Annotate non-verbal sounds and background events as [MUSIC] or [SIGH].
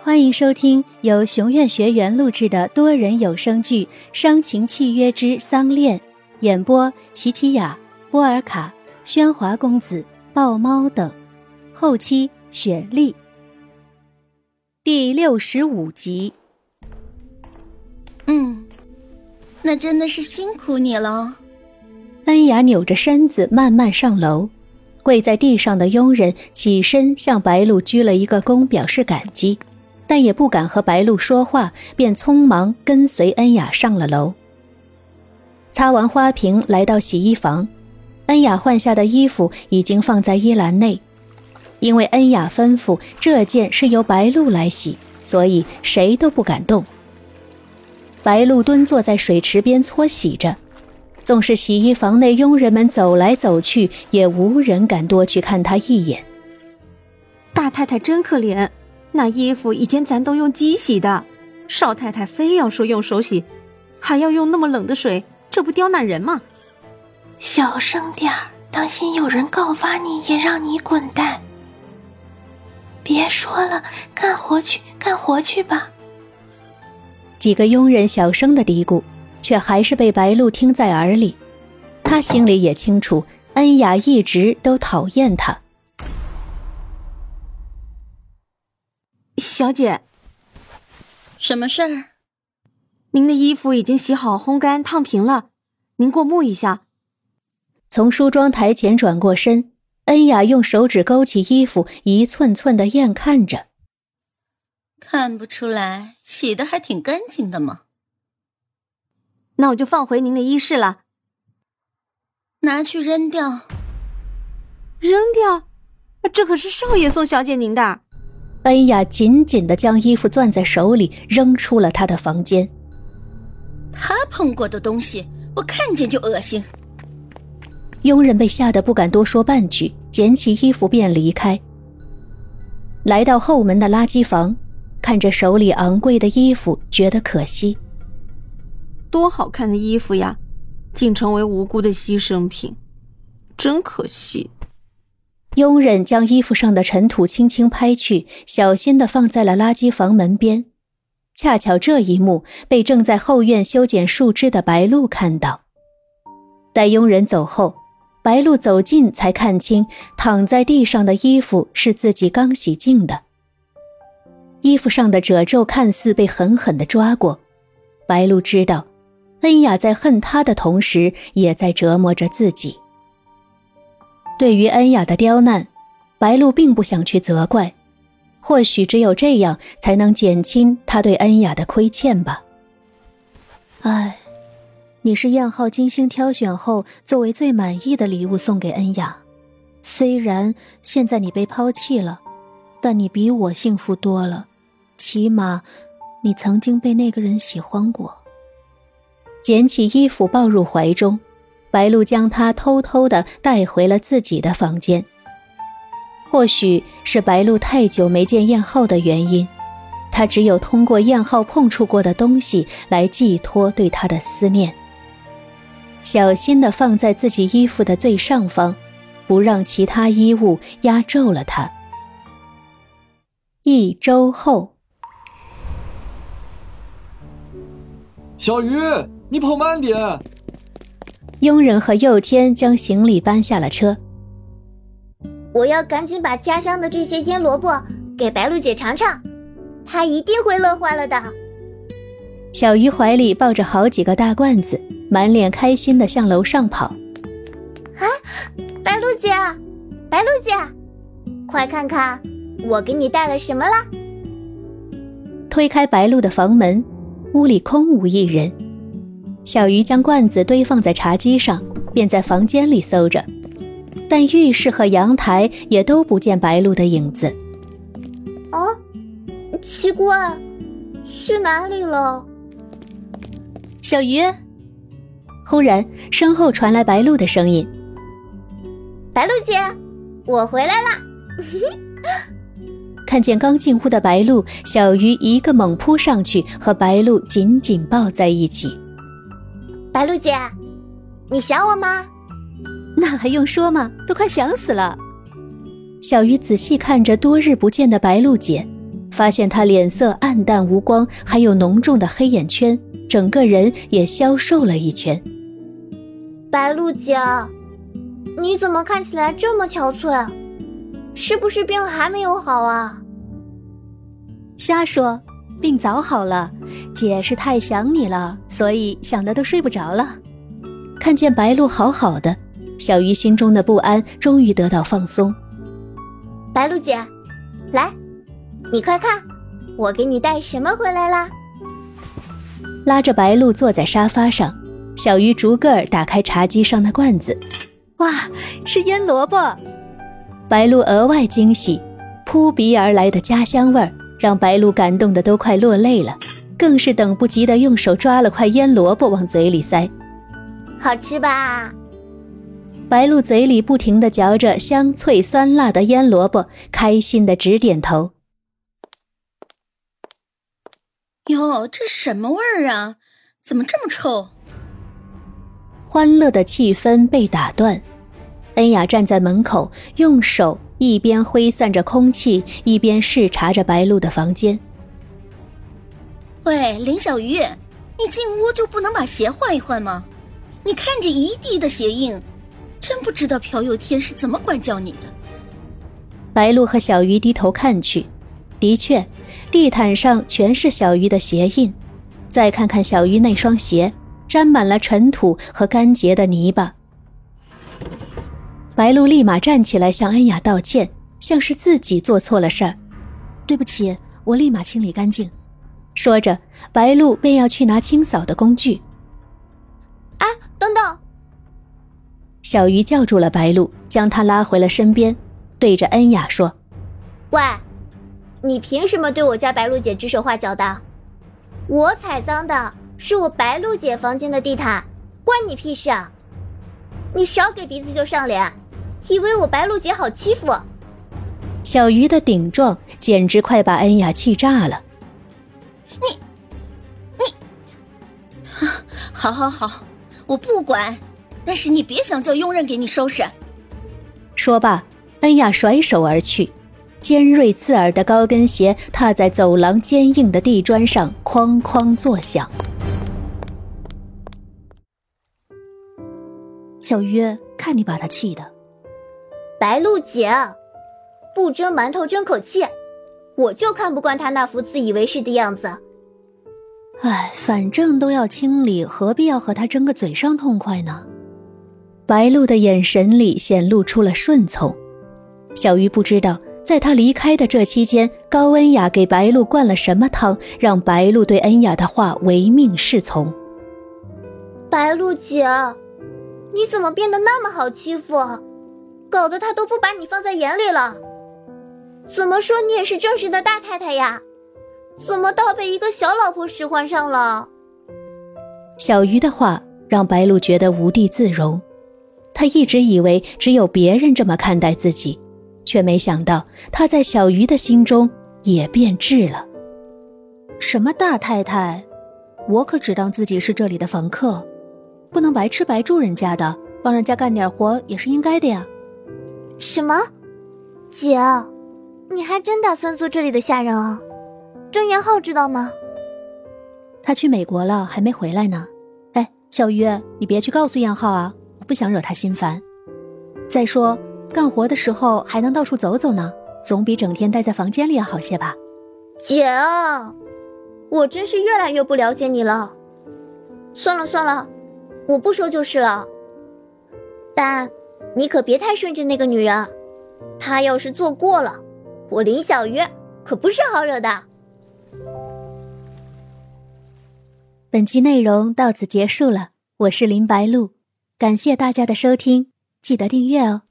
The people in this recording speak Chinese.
欢迎收听由熊院学员录制的多人有声剧《伤情契约之丧恋》，演播：琪琪雅、波尔卡、喧哗公子、豹猫等，后期雪莉。第六十五集。嗯，那真的是辛苦你了。恩雅扭着身子慢慢上楼，跪在地上的佣人起身向白露鞠了一个躬，表示感激。但也不敢和白露说话，便匆忙跟随恩雅上了楼。擦完花瓶，来到洗衣房，恩雅换下的衣服已经放在衣篮内。因为恩雅吩咐这件是由白露来洗，所以谁都不敢动。白露蹲坐在水池边搓洗着，纵是洗衣房内佣人们走来走去，也无人敢多去看她一眼。大太太真可怜。那衣服以前咱都用机洗的，少太太非要说用手洗，还要用那么冷的水，这不刁难人吗？小声点儿，当心有人告发你，也让你滚蛋。别说了，干活去，干活去吧。几个佣人小声的嘀咕，却还是被白露听在耳里。他心里也清楚，恩雅一直都讨厌他。小姐，什么事儿？您的衣服已经洗好、烘干、烫平了，您过目一下。从梳妆台前转过身，恩雅用手指勾起衣服，一寸寸的验看着。看不出来，洗的还挺干净的嘛。那我就放回您的衣室了。拿去扔掉。扔掉？这可是少爷送小姐您的。恩雅紧紧的将衣服攥在手里，扔出了他的房间。他碰过的东西，我看见就恶心。佣人被吓得不敢多说半句，捡起衣服便离开。来到后门的垃圾房，看着手里昂贵的衣服，觉得可惜。多好看的衣服呀，竟成为无辜的牺牲品，真可惜。佣人将衣服上的尘土轻轻拍去，小心的放在了垃圾房门边。恰巧这一幕被正在后院修剪树枝的白露看到。待佣人走后，白露走近才看清躺在地上的衣服是自己刚洗净的。衣服上的褶皱看似被狠狠的抓过，白露知道，恩雅在恨他的同时，也在折磨着自己。对于恩雅的刁难，白露并不想去责怪，或许只有这样才能减轻他对恩雅的亏欠吧。唉，你是燕浩精心挑选后作为最满意的礼物送给恩雅，虽然现在你被抛弃了，但你比我幸福多了，起码你曾经被那个人喜欢过。捡起衣服抱入怀中。白露将他偷偷的带回了自己的房间。或许是白露太久没见燕浩的原因，他只有通过燕浩碰触过的东西来寄托对他的思念。小心的放在自己衣服的最上方，不让其他衣物压皱了它。一周后，小鱼，你跑慢点。佣人和佑天将行李搬下了车。我要赶紧把家乡的这些腌萝卜给白露姐尝尝，她一定会乐坏了的。小鱼怀里抱着好几个大罐子，满脸开心的向楼上跑。啊，白露姐，白露姐，快看看我给你带了什么了！推开白露的房门，屋里空无一人。小鱼将罐子堆放在茶几上，便在房间里搜着，但浴室和阳台也都不见白露的影子。啊，奇怪，去哪里了？小鱼！忽然，身后传来白露的声音：“白露姐，我回来啦！” [LAUGHS] 看见刚进屋的白露，小鱼一个猛扑上去，和白露紧紧抱在一起。白露姐，你想我吗？那还用说吗？都快想死了。小鱼仔细看着多日不见的白露姐，发现她脸色暗淡无光，还有浓重的黑眼圈，整个人也消瘦了一圈。白露姐，你怎么看起来这么憔悴？是不是病还没有好啊？瞎说，病早好了，姐是太想你了，所以想的都睡不着了。看见白露好好的，小鱼心中的不安终于得到放松。白露姐，来，你快看，我给你带什么回来啦？拉着白露坐在沙发上，小鱼逐个打开茶几上的罐子，哇，是腌萝卜！白露额外惊喜，扑鼻而来的家乡味儿让白露感动的都快落泪了，更是等不及的用手抓了块腌萝卜往嘴里塞。好吃吧？白露嘴里不停的嚼着香脆酸辣的腌萝卜，开心的直点头。哟，这什么味儿啊？怎么这么臭？欢乐的气氛被打断。恩雅站在门口，用手一边挥散着空气，一边视察着白露的房间。喂，林小鱼，你进屋就不能把鞋换一换吗？你看着一地的鞋印，真不知道朴有天是怎么管教你的。白露和小鱼低头看去，的确，地毯上全是小鱼的鞋印。再看看小鱼那双鞋，沾满了尘土和干结的泥巴。白露立马站起来向恩雅道歉，像是自己做错了事儿。对不起，我立马清理干净。说着，白露便要去拿清扫的工具。哎，等等！小鱼叫住了白露，将她拉回了身边，对着恩雅说：“喂，你凭什么对我家白露姐指手画脚的？我踩脏的是我白露姐房间的地毯，关你屁事啊！你少给鼻子就上脸！”以为我白露姐好欺负？小鱼的顶撞简直快把恩雅气炸了。你，你，好好好，我不管，但是你别想叫佣人给你收拾。说罢，恩雅甩手而去，尖锐刺耳的高跟鞋踏在走廊坚硬的地砖上，哐哐作响。小鱼，看你把他气的。白露姐，不蒸馒头争口气，我就看不惯他那副自以为是的样子。哎，反正都要清理，何必要和他争个嘴上痛快呢？白露的眼神里显露出了顺从。小鱼不知道，在他离开的这期间，高恩雅给白露灌了什么汤，让白露对恩雅的话唯命是从。白露姐，你怎么变得那么好欺负？搞得他都不把你放在眼里了。怎么说你也是正式的大太太呀？怎么倒被一个小老婆使唤上了？小鱼的话让白露觉得无地自容。她一直以为只有别人这么看待自己，却没想到她在小鱼的心中也变质了。什么大太太？我可只当自己是这里的房客，不能白吃白住人家的，帮人家干点活也是应该的呀。什么，姐，你还真打算做这里的下人啊？郑延浩知道吗？他去美国了，还没回来呢。哎，小鱼，你别去告诉燕浩啊，我不想惹他心烦。再说，干活的时候还能到处走走呢，总比整天待在房间里要好些吧？姐啊，我真是越来越不了解你了。算了算了，我不说就是了。但。你可别太顺着那个女人，她要是做过了，我林小鱼可不是好惹的。本期内容到此结束了，我是林白露，感谢大家的收听，记得订阅哦。